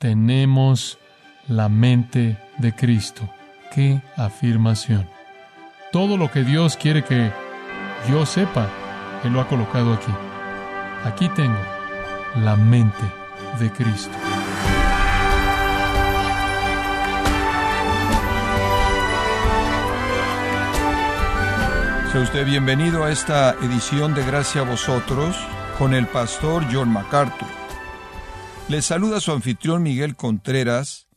tenemos la mente de Cristo. ¡Qué afirmación! Todo lo que Dios quiere que yo sepa, Él lo ha colocado aquí. Aquí tengo la mente de Cristo. Sea usted bienvenido a esta edición de Gracia a vosotros con el pastor John MacArthur. Le saluda su anfitrión Miguel Contreras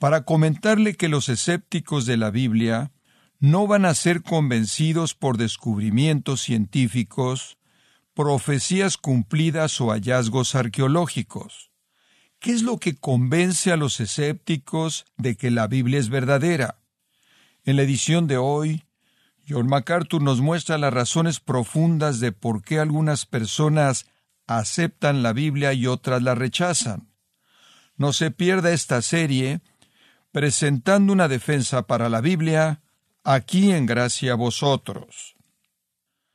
para comentarle que los escépticos de la Biblia no van a ser convencidos por descubrimientos científicos, profecías cumplidas o hallazgos arqueológicos. ¿Qué es lo que convence a los escépticos de que la Biblia es verdadera? En la edición de hoy, John MacArthur nos muestra las razones profundas de por qué algunas personas aceptan la Biblia y otras la rechazan. No se pierda esta serie presentando una defensa para la Biblia aquí en gracia a vosotros.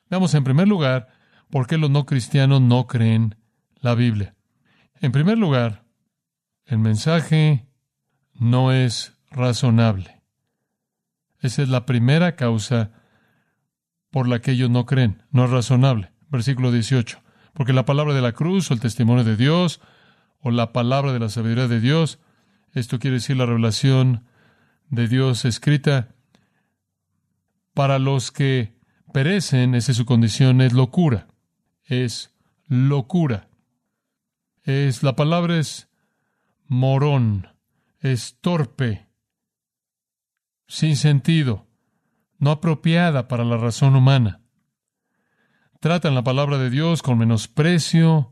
Veamos en primer lugar por qué los no cristianos no creen la Biblia. En primer lugar, el mensaje no es razonable. Esa es la primera causa por la que ellos no creen. No es razonable. Versículo 18. Porque la palabra de la cruz o el testimonio de Dios o la palabra de la sabiduría de Dios, esto quiere decir la revelación de Dios escrita, para los que perecen, esa es su condición, es locura. Es locura. Es, la palabra es morón, es torpe, sin sentido no apropiada para la razón humana. Tratan la palabra de Dios con menosprecio.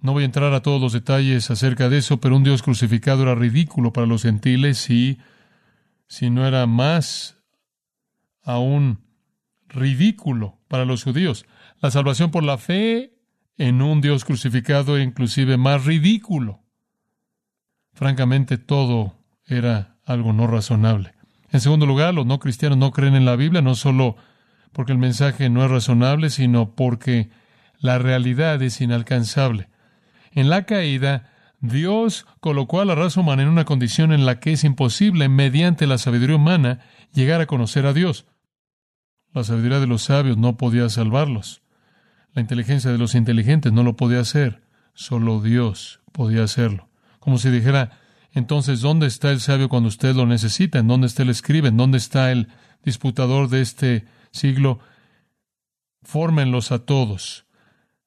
No voy a entrar a todos los detalles acerca de eso, pero un Dios crucificado era ridículo para los gentiles y, si no era más, aún ridículo para los judíos. La salvación por la fe en un Dios crucificado era inclusive más ridículo. Francamente, todo era algo no razonable. En segundo lugar, los no cristianos no creen en la Biblia, no solo porque el mensaje no es razonable, sino porque la realidad es inalcanzable. En la caída, Dios colocó a la raza humana en una condición en la que es imposible, mediante la sabiduría humana, llegar a conocer a Dios. La sabiduría de los sabios no podía salvarlos. La inteligencia de los inteligentes no lo podía hacer. Solo Dios podía hacerlo. Como si dijera, entonces, ¿dónde está el sabio cuando usted lo necesita? ¿En dónde está el escribe? ¿En dónde está el disputador de este siglo? Fórmenlos a todos,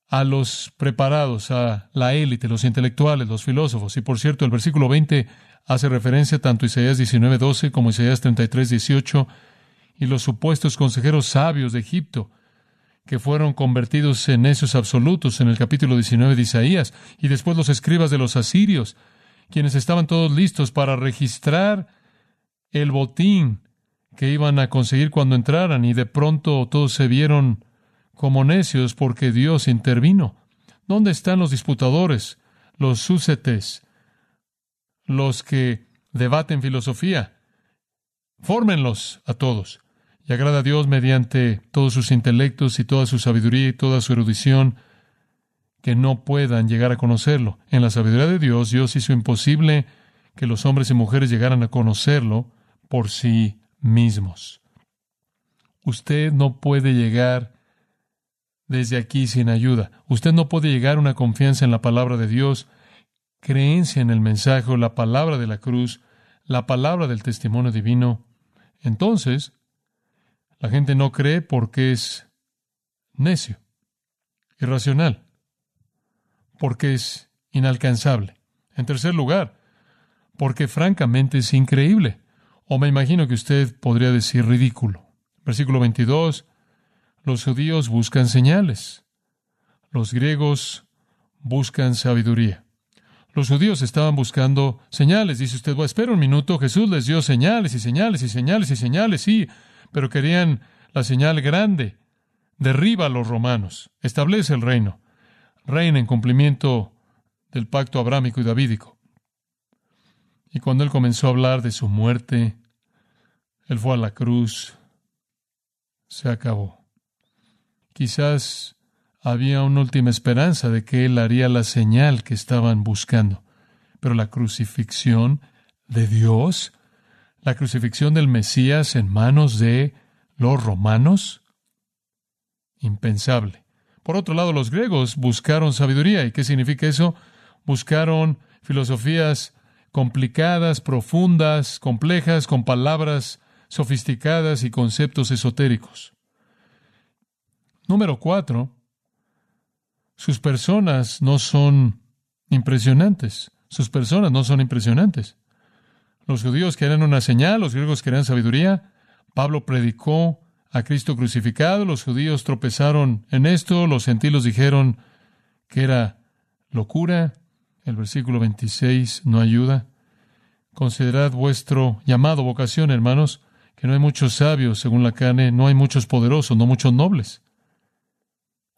a los preparados, a la élite, los intelectuales, los filósofos. Y por cierto, el versículo 20 hace referencia tanto a Isaías 19:12 como a Isaías 33:18 y los supuestos consejeros sabios de Egipto que fueron convertidos en necios absolutos en el capítulo 19 de Isaías, y después los escribas de los asirios, quienes estaban todos listos para registrar el botín que iban a conseguir cuando entraran y de pronto todos se vieron como necios porque Dios intervino. ¿Dónde están los disputadores, los súcetes, los que debaten filosofía? Fórmenlos a todos. Y agrada a Dios mediante todos sus intelectos y toda su sabiduría y toda su erudición que no puedan llegar a conocerlo. En la sabiduría de Dios, Dios hizo imposible que los hombres y mujeres llegaran a conocerlo por sí mismos. Usted no puede llegar desde aquí sin ayuda. Usted no puede llegar a una confianza en la palabra de Dios, creencia en el mensaje la palabra de la cruz, la palabra del testimonio divino. Entonces, la gente no cree porque es necio, irracional porque es inalcanzable. En tercer lugar, porque francamente es increíble. O me imagino que usted podría decir ridículo. Versículo 22. Los judíos buscan señales. Los griegos buscan sabiduría. Los judíos estaban buscando señales. Dice usted, bueno, espera un minuto, Jesús les dio señales y señales y señales y señales, sí, pero querían la señal grande. Derriba a los romanos, establece el reino reina en cumplimiento del pacto abrámico y davídico. Y cuando él comenzó a hablar de su muerte, él fue a la cruz, se acabó. Quizás había una última esperanza de que él haría la señal que estaban buscando, pero la crucifixión de Dios, la crucifixión del Mesías en manos de los romanos, impensable. Por otro lado, los griegos buscaron sabiduría. ¿Y qué significa eso? Buscaron filosofías complicadas, profundas, complejas, con palabras sofisticadas y conceptos esotéricos. Número cuatro, sus personas no son impresionantes. Sus personas no son impresionantes. Los judíos querían una señal, los griegos querían sabiduría. Pablo predicó a Cristo crucificado, los judíos tropezaron en esto, los gentiles dijeron que era locura. El versículo 26 no ayuda. Considerad vuestro llamado vocación, hermanos, que no hay muchos sabios según la carne, no hay muchos poderosos, no muchos nobles.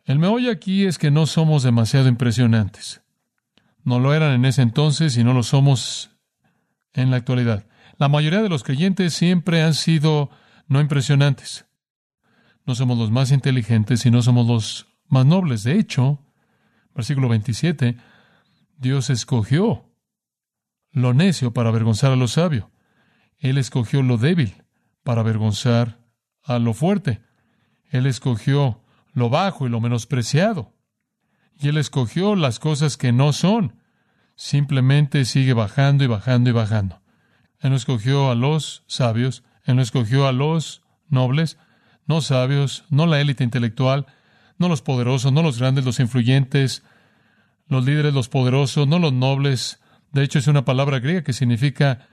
El meollo aquí es que no somos demasiado impresionantes. No lo eran en ese entonces y no lo somos en la actualidad. La mayoría de los creyentes siempre han sido no impresionantes. No somos los más inteligentes y no somos los más nobles. De hecho, versículo 27, Dios escogió lo necio para avergonzar a lo sabio. Él escogió lo débil para avergonzar a lo fuerte. Él escogió lo bajo y lo menospreciado. Y Él escogió las cosas que no son. Simplemente sigue bajando y bajando y bajando. Él no escogió a los sabios, Él no escogió a los nobles, no sabios, no la élite intelectual, no los poderosos, no los grandes, los influyentes, los líderes, los poderosos, no los nobles. De hecho, es una palabra griega que significa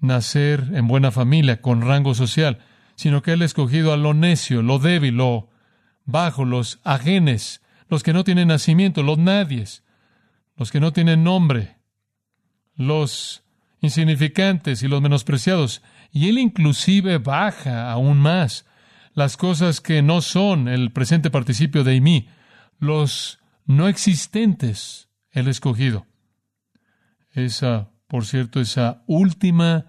nacer en buena familia, con rango social, sino que Él ha escogido a lo necio, lo débil, lo bajo, los ajenes, los que no tienen nacimiento, los nadies, los que no tienen nombre, los insignificantes y los menospreciados. Y Él inclusive baja aún más las cosas que no son el presente participio de mí, los no existentes, el escogido. Esa, por cierto, esa última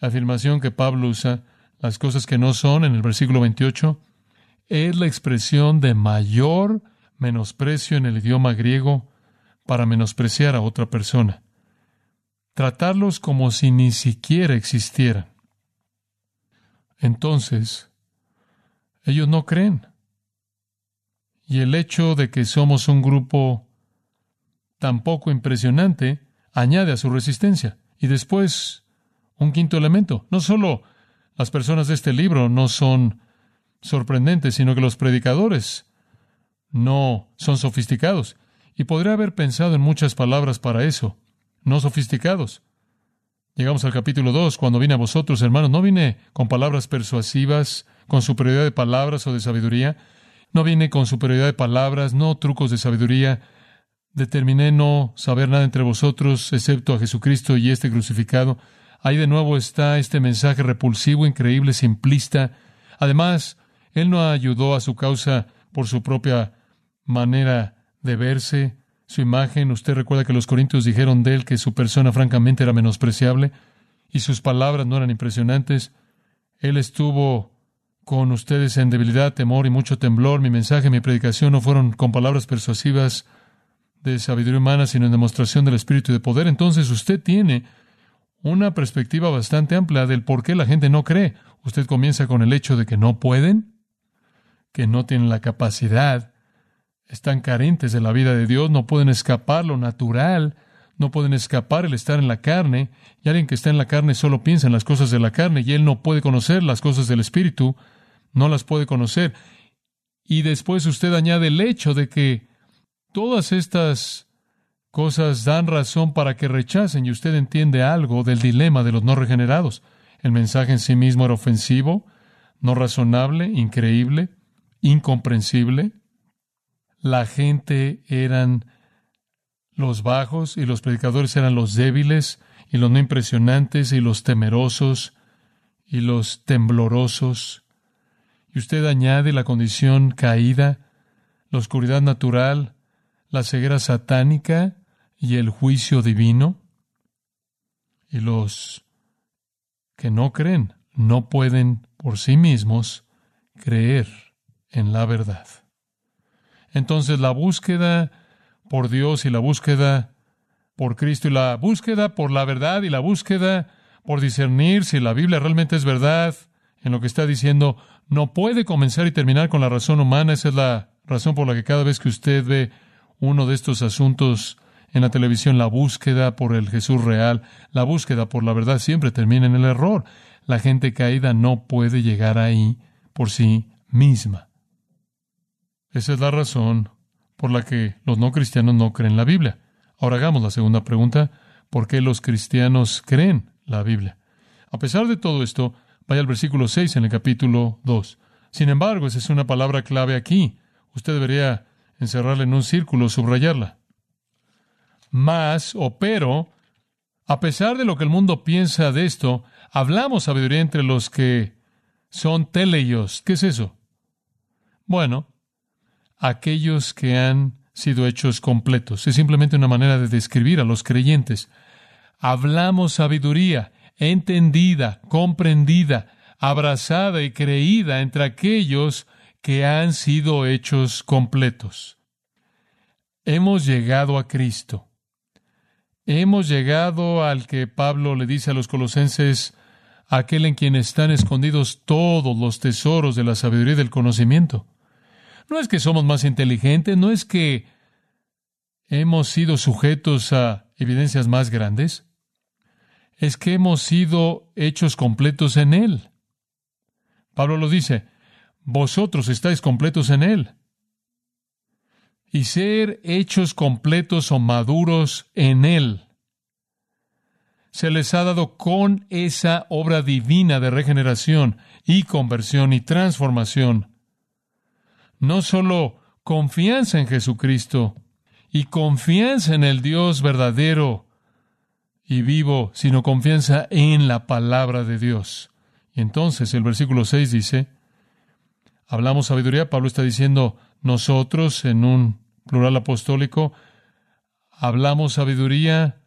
afirmación que Pablo usa, las cosas que no son, en el versículo 28, es la expresión de mayor menosprecio en el idioma griego para menospreciar a otra persona. Tratarlos como si ni siquiera existieran. Entonces, ellos no creen. Y el hecho de que somos un grupo tan poco impresionante añade a su resistencia. Y después, un quinto elemento. No solo las personas de este libro no son sorprendentes, sino que los predicadores no son sofisticados. Y podría haber pensado en muchas palabras para eso, no sofisticados. Llegamos al capítulo 2, cuando vine a vosotros, hermanos, no vine con palabras persuasivas, con superioridad de palabras o de sabiduría. No vine con superioridad de palabras, no trucos de sabiduría. Determiné no saber nada entre vosotros, excepto a Jesucristo y este crucificado. Ahí de nuevo está este mensaje repulsivo, increíble, simplista. Además, Él no ayudó a su causa por su propia manera de verse, su imagen. Usted recuerda que los corintios dijeron de Él que su persona francamente era menospreciable y sus palabras no eran impresionantes. Él estuvo con ustedes en debilidad, temor y mucho temblor. Mi mensaje, mi predicación no fueron con palabras persuasivas de sabiduría humana, sino en demostración del Espíritu y de poder. Entonces usted tiene una perspectiva bastante amplia del por qué la gente no cree. Usted comienza con el hecho de que no pueden, que no tienen la capacidad, están carentes de la vida de Dios, no pueden escapar lo natural, no pueden escapar el estar en la carne, y alguien que está en la carne solo piensa en las cosas de la carne, y él no puede conocer las cosas del Espíritu, no las puede conocer. Y después usted añade el hecho de que todas estas cosas dan razón para que rechacen y usted entiende algo del dilema de los no regenerados. El mensaje en sí mismo era ofensivo, no razonable, increíble, incomprensible. La gente eran los bajos y los predicadores eran los débiles y los no impresionantes y los temerosos y los temblorosos y usted añade la condición caída, la oscuridad natural, la ceguera satánica y el juicio divino. Y los que no creen no pueden por sí mismos creer en la verdad. Entonces la búsqueda por Dios y la búsqueda por Cristo y la búsqueda por la verdad y la búsqueda por discernir si la Biblia realmente es verdad en lo que está diciendo, no puede comenzar y terminar con la razón humana. Esa es la razón por la que cada vez que usted ve uno de estos asuntos en la televisión, la búsqueda por el Jesús real, la búsqueda por la verdad siempre termina en el error. La gente caída no puede llegar ahí por sí misma. Esa es la razón por la que los no cristianos no creen la Biblia. Ahora hagamos la segunda pregunta. ¿Por qué los cristianos creen la Biblia? A pesar de todo esto, vaya al versículo 6 en el capítulo 2. Sin embargo, esa es una palabra clave aquí. Usted debería encerrarla en un círculo, subrayarla. Más o pero, a pesar de lo que el mundo piensa de esto, hablamos sabiduría entre los que son teleios. ¿Qué es eso? Bueno, aquellos que han sido hechos completos. Es simplemente una manera de describir a los creyentes. Hablamos sabiduría entendida, comprendida, abrazada y creída entre aquellos que han sido hechos completos. Hemos llegado a Cristo. Hemos llegado al que Pablo le dice a los colosenses, aquel en quien están escondidos todos los tesoros de la sabiduría y del conocimiento. No es que somos más inteligentes, no es que hemos sido sujetos a evidencias más grandes, es que hemos sido hechos completos en Él. Pablo lo dice, vosotros estáis completos en Él. Y ser hechos completos o maduros en Él se les ha dado con esa obra divina de regeneración y conversión y transformación no solo confianza en Jesucristo y confianza en el Dios verdadero y vivo, sino confianza en la palabra de Dios. Y entonces el versículo 6 dice, hablamos sabiduría, Pablo está diciendo, nosotros en un plural apostólico, hablamos sabiduría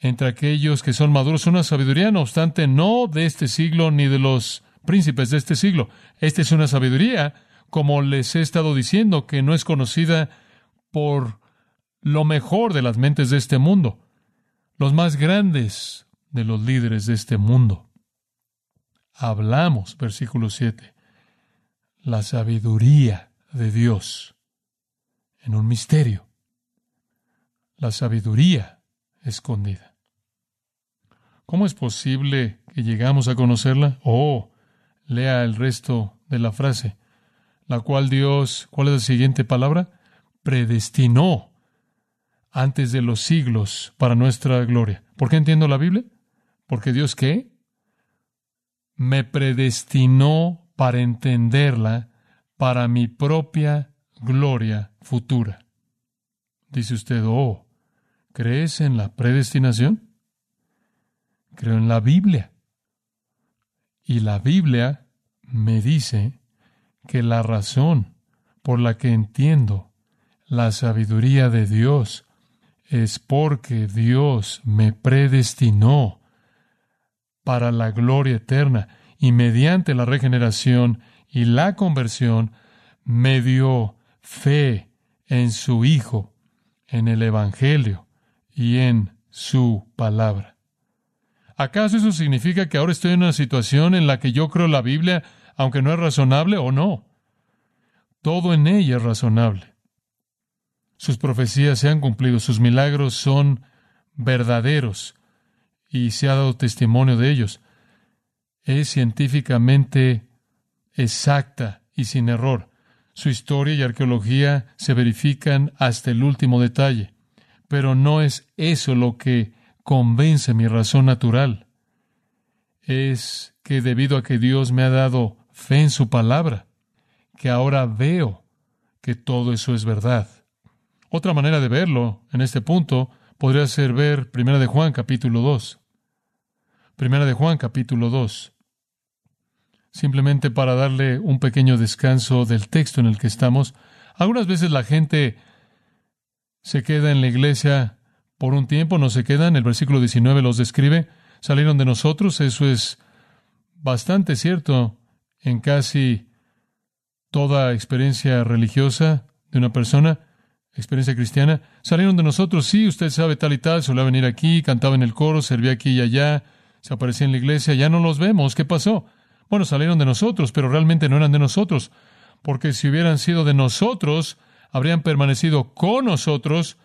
entre aquellos que son maduros, una sabiduría, no obstante, no de este siglo ni de los príncipes de este siglo. Esta es una sabiduría como les he estado diciendo, que no es conocida por lo mejor de las mentes de este mundo, los más grandes de los líderes de este mundo. Hablamos, versículo 7, la sabiduría de Dios en un misterio, la sabiduría escondida. ¿Cómo es posible que llegamos a conocerla? Oh, lea el resto de la frase la cual Dios, ¿cuál es la siguiente palabra? Predestinó antes de los siglos para nuestra gloria. ¿Por qué entiendo la Biblia? Porque Dios qué? Me predestinó para entenderla para mi propia gloria futura. Dice usted, oh, ¿crees en la predestinación? Creo en la Biblia. Y la Biblia me dice que la razón por la que entiendo la sabiduría de Dios es porque Dios me predestinó para la gloria eterna y mediante la regeneración y la conversión me dio fe en su Hijo, en el Evangelio y en su palabra. ¿Acaso eso significa que ahora estoy en una situación en la que yo creo la Biblia aunque no es razonable o no. Todo en ella es razonable. Sus profecías se han cumplido, sus milagros son verdaderos y se ha dado testimonio de ellos. Es científicamente exacta y sin error. Su historia y arqueología se verifican hasta el último detalle. Pero no es eso lo que convence mi razón natural. Es que debido a que Dios me ha dado fe en su palabra, que ahora veo que todo eso es verdad. Otra manera de verlo en este punto podría ser ver Primera de Juan capítulo 2. Primera de Juan capítulo 2. Simplemente para darle un pequeño descanso del texto en el que estamos. Algunas veces la gente se queda en la iglesia por un tiempo, no se quedan. El versículo 19 los describe. Salieron de nosotros, eso es bastante cierto en casi toda experiencia religiosa de una persona, experiencia cristiana. Salieron de nosotros, sí, usted sabe tal y tal, solía venir aquí, cantaba en el coro, servía aquí y allá, se aparecía en la iglesia, ya no los vemos, ¿qué pasó? Bueno, salieron de nosotros, pero realmente no eran de nosotros, porque si hubieran sido de nosotros, habrían permanecido con nosotros,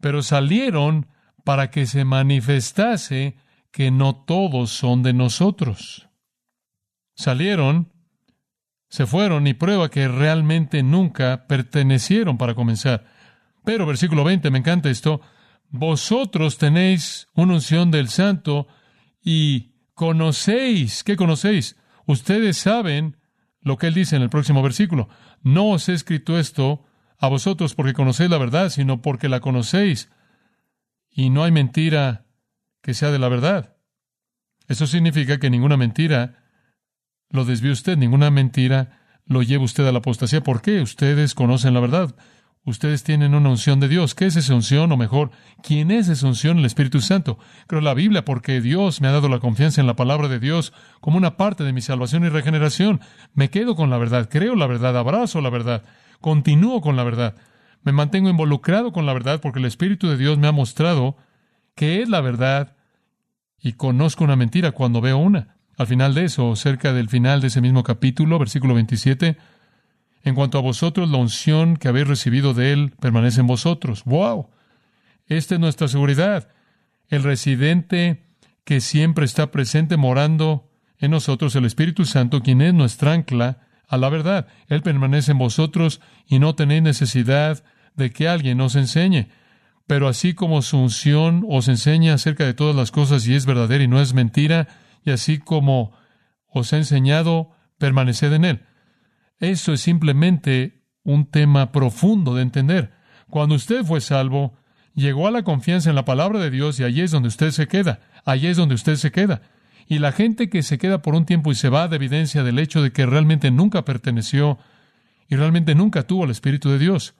pero salieron para que se manifestase que no todos son de nosotros. Salieron, se fueron y prueba que realmente nunca pertenecieron para comenzar. Pero versículo 20, me encanta esto, vosotros tenéis una unción del santo y conocéis, ¿qué conocéis? Ustedes saben lo que él dice en el próximo versículo. No os he escrito esto a vosotros porque conocéis la verdad, sino porque la conocéis. Y no hay mentira que sea de la verdad. Eso significa que ninguna mentira lo desvíe usted, ninguna mentira lo lleva usted a la apostasía. ¿Por qué? Ustedes conocen la verdad. Ustedes tienen una unción de Dios. ¿Qué es esa unción? O mejor, ¿quién es esa unción? El Espíritu Santo. Creo la Biblia porque Dios me ha dado la confianza en la palabra de Dios como una parte de mi salvación y regeneración. Me quedo con la verdad, creo la verdad, abrazo la verdad, continúo con la verdad. Me mantengo involucrado con la verdad porque el Espíritu de Dios me ha mostrado que es la verdad y conozco una mentira cuando veo una. Al final de eso, cerca del final de ese mismo capítulo, versículo 27, en cuanto a vosotros, la unción que habéis recibido de Él permanece en vosotros. ¡Wow! Esta es nuestra seguridad. El residente que siempre está presente morando en nosotros, el Espíritu Santo, quien es nuestra ancla a la verdad. Él permanece en vosotros y no tenéis necesidad de que alguien os enseñe. Pero así como su unción os enseña acerca de todas las cosas y es verdadera y no es mentira, y así como os ha enseñado, permaneced en Él. Eso es simplemente un tema profundo de entender. Cuando usted fue salvo, llegó a la confianza en la palabra de Dios y allí es donde usted se queda. Allí es donde usted se queda. Y la gente que se queda por un tiempo y se va de evidencia del hecho de que realmente nunca perteneció y realmente nunca tuvo el Espíritu de Dios.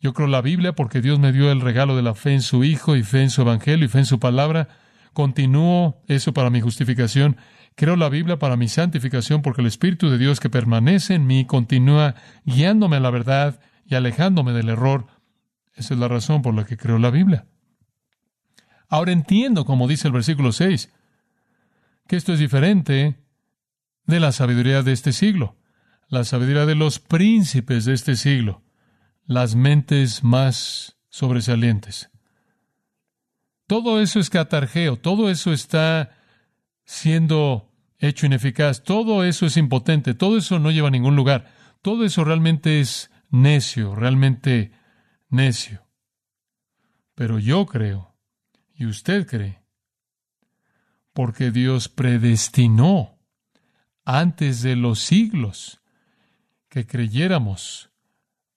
Yo creo la Biblia porque Dios me dio el regalo de la fe en su Hijo y fe en su Evangelio y fe en su palabra. Continúo eso para mi justificación Creo la Biblia para mi santificación porque el Espíritu de Dios que permanece en mí continúa guiándome a la verdad y alejándome del error. Esa es la razón por la que creo la Biblia. Ahora entiendo, como dice el versículo 6, que esto es diferente de la sabiduría de este siglo, la sabiduría de los príncipes de este siglo, las mentes más sobresalientes. Todo eso es catargeo, todo eso está siendo hecho ineficaz. Todo eso es impotente, todo eso no lleva a ningún lugar. Todo eso realmente es necio, realmente necio. Pero yo creo, y usted cree, porque Dios predestinó antes de los siglos que creyéramos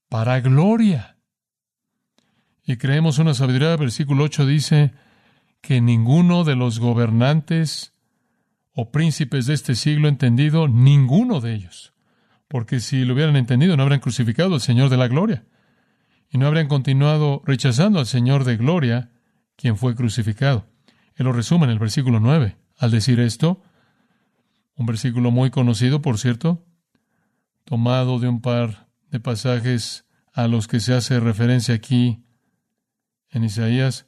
para gloria. Y creemos una sabiduría, versículo 8 dice que ninguno de los gobernantes o príncipes de este siglo entendido ninguno de ellos, porque si lo hubieran entendido no habrían crucificado al Señor de la gloria y no habrían continuado rechazando al Señor de gloria, quien fue crucificado. Él lo resume en el versículo 9. Al decir esto, un versículo muy conocido, por cierto, tomado de un par de pasajes a los que se hace referencia aquí en Isaías,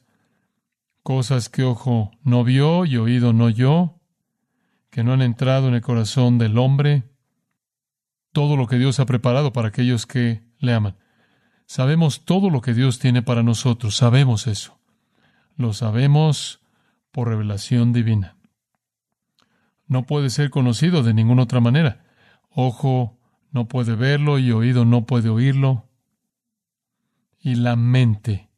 cosas que ojo no vio y oído no oyó, que no han entrado en el corazón del hombre, todo lo que Dios ha preparado para aquellos que le aman. Sabemos todo lo que Dios tiene para nosotros, sabemos eso. Lo sabemos por revelación divina. No puede ser conocido de ninguna otra manera. Ojo no puede verlo y oído no puede oírlo. Y la mente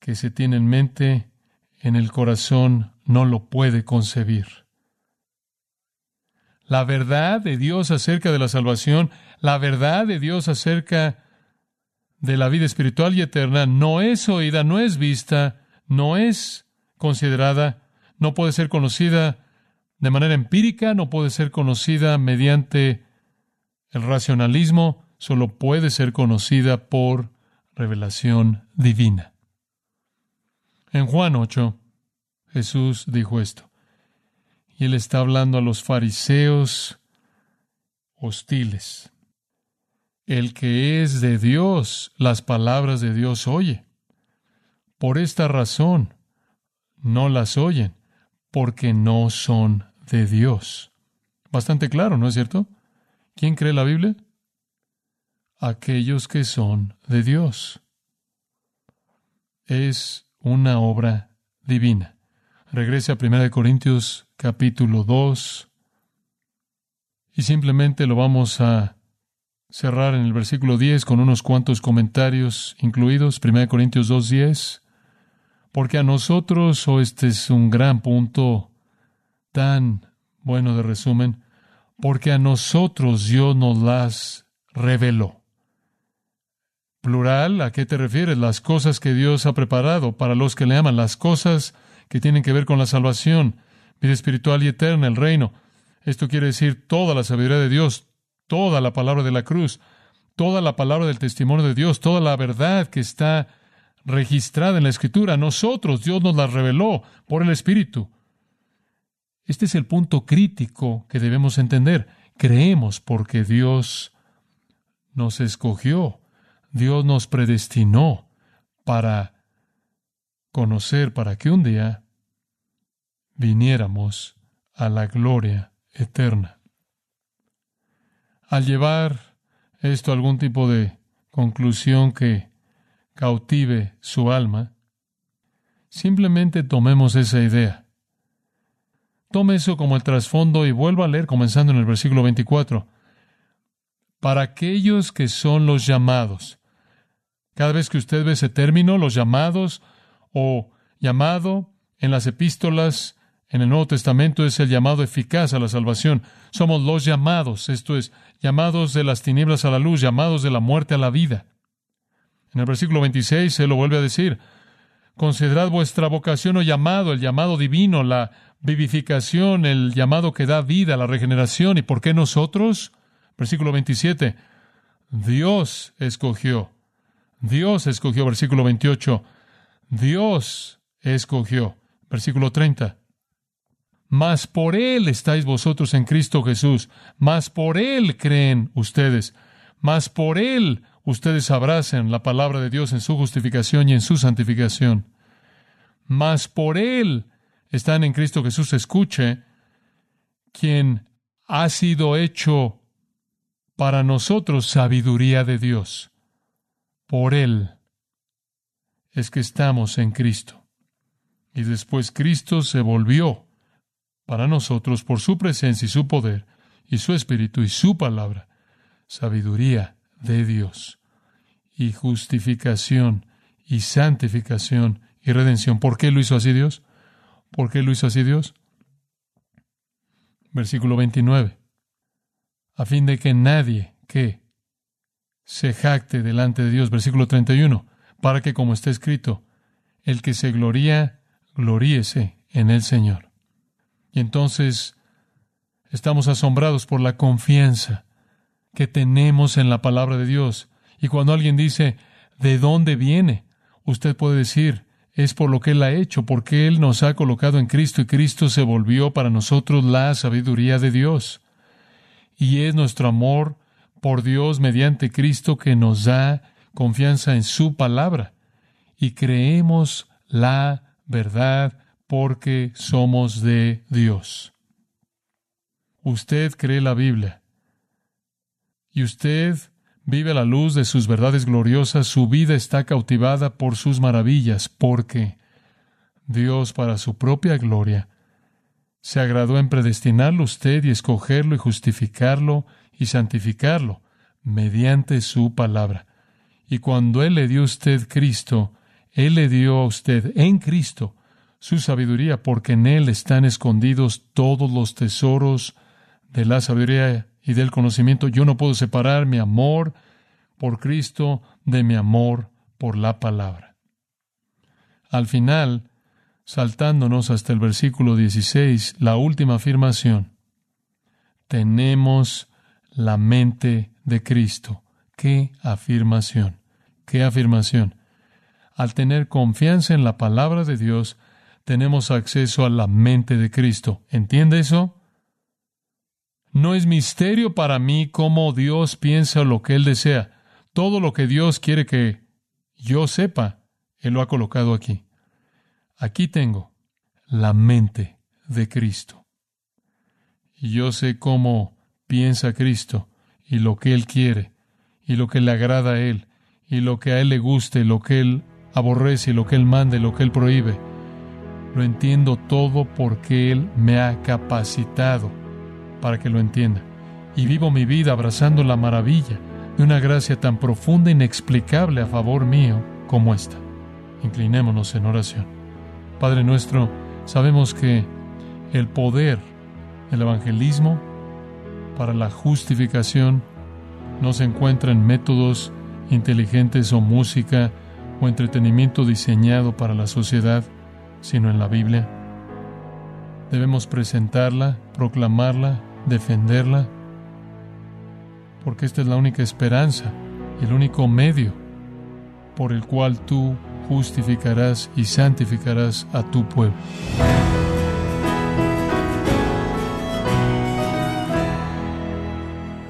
que se tiene en mente en el corazón no lo puede concebir la verdad de Dios acerca de la salvación, la verdad de Dios acerca de la vida espiritual y eterna, no es oída, no es vista, no es considerada, no puede ser conocida de manera empírica, no puede ser conocida mediante el racionalismo, solo puede ser conocida por revelación divina. En Juan 8, Jesús dijo esto. Y él está hablando a los fariseos hostiles. El que es de Dios, las palabras de Dios oye. Por esta razón, no las oyen, porque no son de Dios. Bastante claro, ¿no es cierto? ¿Quién cree la Biblia? Aquellos que son de Dios. Es una obra divina. Regrese a 1 Corintios capítulo 2 y simplemente lo vamos a cerrar en el versículo 10 con unos cuantos comentarios incluidos. 1 Corintios 2, 10. Porque a nosotros, o oh, este es un gran punto tan bueno de resumen, porque a nosotros Dios nos las reveló. Plural, ¿a qué te refieres? Las cosas que Dios ha preparado para los que le aman, las cosas que tienen que ver con la salvación, vida espiritual y eterna, el reino. Esto quiere decir toda la sabiduría de Dios, toda la palabra de la cruz, toda la palabra del testimonio de Dios, toda la verdad que está registrada en la Escritura. Nosotros, Dios nos la reveló por el Espíritu. Este es el punto crítico que debemos entender. Creemos porque Dios nos escogió, Dios nos predestinó para conocer, para que un día viniéramos a la gloria eterna. Al llevar esto a algún tipo de conclusión que cautive su alma, simplemente tomemos esa idea. Tome eso como el trasfondo y vuelva a leer comenzando en el versículo 24. Para aquellos que son los llamados. Cada vez que usted ve ese término, los llamados o llamado en las epístolas en el Nuevo Testamento es el llamado eficaz a la salvación. Somos los llamados, esto es, llamados de las tinieblas a la luz, llamados de la muerte a la vida. En el versículo 26 se lo vuelve a decir, considerad vuestra vocación o llamado, el llamado divino, la vivificación, el llamado que da vida, la regeneración. ¿Y por qué nosotros? Versículo 27, Dios escogió. Dios escogió, versículo 28, Dios escogió. Versículo 30 mas por Él estáis vosotros en Cristo Jesús, mas por Él creen ustedes, mas por Él ustedes abracen la palabra de Dios en su justificación y en su santificación. Mas por Él están en Cristo Jesús, escuche, quien ha sido hecho para nosotros sabiduría de Dios. Por Él es que estamos en Cristo. Y después Cristo se volvió para nosotros por su presencia y su poder, y su espíritu y su palabra, sabiduría de Dios, y justificación, y santificación, y redención. ¿Por qué lo hizo así Dios? ¿Por qué lo hizo así Dios? Versículo 29. A fin de que nadie que se jacte delante de Dios. Versículo 31. Para que, como está escrito, el que se gloría, gloríese en el Señor. Y entonces estamos asombrados por la confianza que tenemos en la palabra de Dios. Y cuando alguien dice, ¿de dónde viene? Usted puede decir, es por lo que Él ha hecho, porque Él nos ha colocado en Cristo y Cristo se volvió para nosotros la sabiduría de Dios. Y es nuestro amor por Dios mediante Cristo que nos da confianza en su palabra. Y creemos la verdad porque somos de Dios. Usted cree la Biblia y usted vive a la luz de sus verdades gloriosas, su vida está cautivada por sus maravillas, porque Dios para su propia gloria se agradó en predestinarlo usted y escogerlo y justificarlo y santificarlo mediante su palabra. Y cuando Él le dio a usted Cristo, Él le dio a usted en Cristo su sabiduría, porque en Él están escondidos todos los tesoros de la sabiduría y del conocimiento. Yo no puedo separar mi amor por Cristo de mi amor por la palabra. Al final, saltándonos hasta el versículo 16, la última afirmación, tenemos la mente de Cristo. ¿Qué afirmación? ¿Qué afirmación? Al tener confianza en la palabra de Dios, tenemos acceso a la mente de Cristo. ¿Entiende eso? No es misterio para mí cómo Dios piensa lo que Él desea. Todo lo que Dios quiere que yo sepa, Él lo ha colocado aquí. Aquí tengo la mente de Cristo. Y yo sé cómo piensa Cristo y lo que Él quiere y lo que le agrada a Él y lo que a Él le guste, lo que Él aborrece, lo que Él mande, lo que Él prohíbe. Lo entiendo todo porque Él me ha capacitado para que lo entienda. Y vivo mi vida abrazando la maravilla de una gracia tan profunda e inexplicable a favor mío como esta. Inclinémonos en oración. Padre nuestro, sabemos que el poder del evangelismo para la justificación no se encuentra en métodos inteligentes o música o entretenimiento diseñado para la sociedad, sino en la Biblia. Debemos presentarla, proclamarla, defenderla, porque esta es la única esperanza y el único medio por el cual tú justificarás y santificarás a tu pueblo.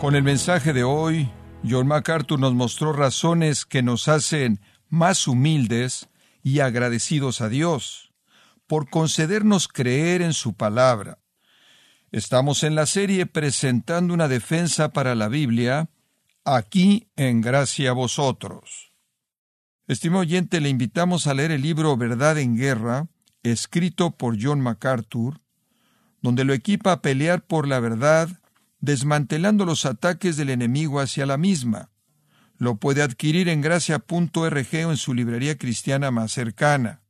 Con el mensaje de hoy, John MacArthur nos mostró razones que nos hacen más humildes y agradecidos a Dios por concedernos creer en su palabra. Estamos en la serie presentando una defensa para la Biblia, aquí en gracia a vosotros. Estimado oyente, le invitamos a leer el libro Verdad en Guerra, escrito por John MacArthur, donde lo equipa a pelear por la verdad, desmantelando los ataques del enemigo hacia la misma. Lo puede adquirir en gracia.org o en su librería cristiana más cercana.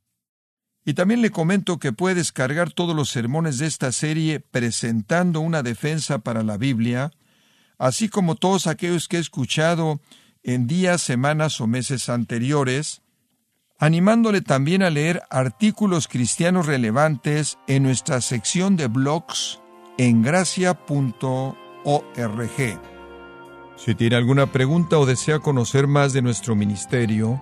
Y también le comento que puede descargar todos los sermones de esta serie presentando una defensa para la Biblia, así como todos aquellos que he escuchado en días, semanas o meses anteriores, animándole también a leer artículos cristianos relevantes en nuestra sección de blogs en gracia.org. Si tiene alguna pregunta o desea conocer más de nuestro ministerio,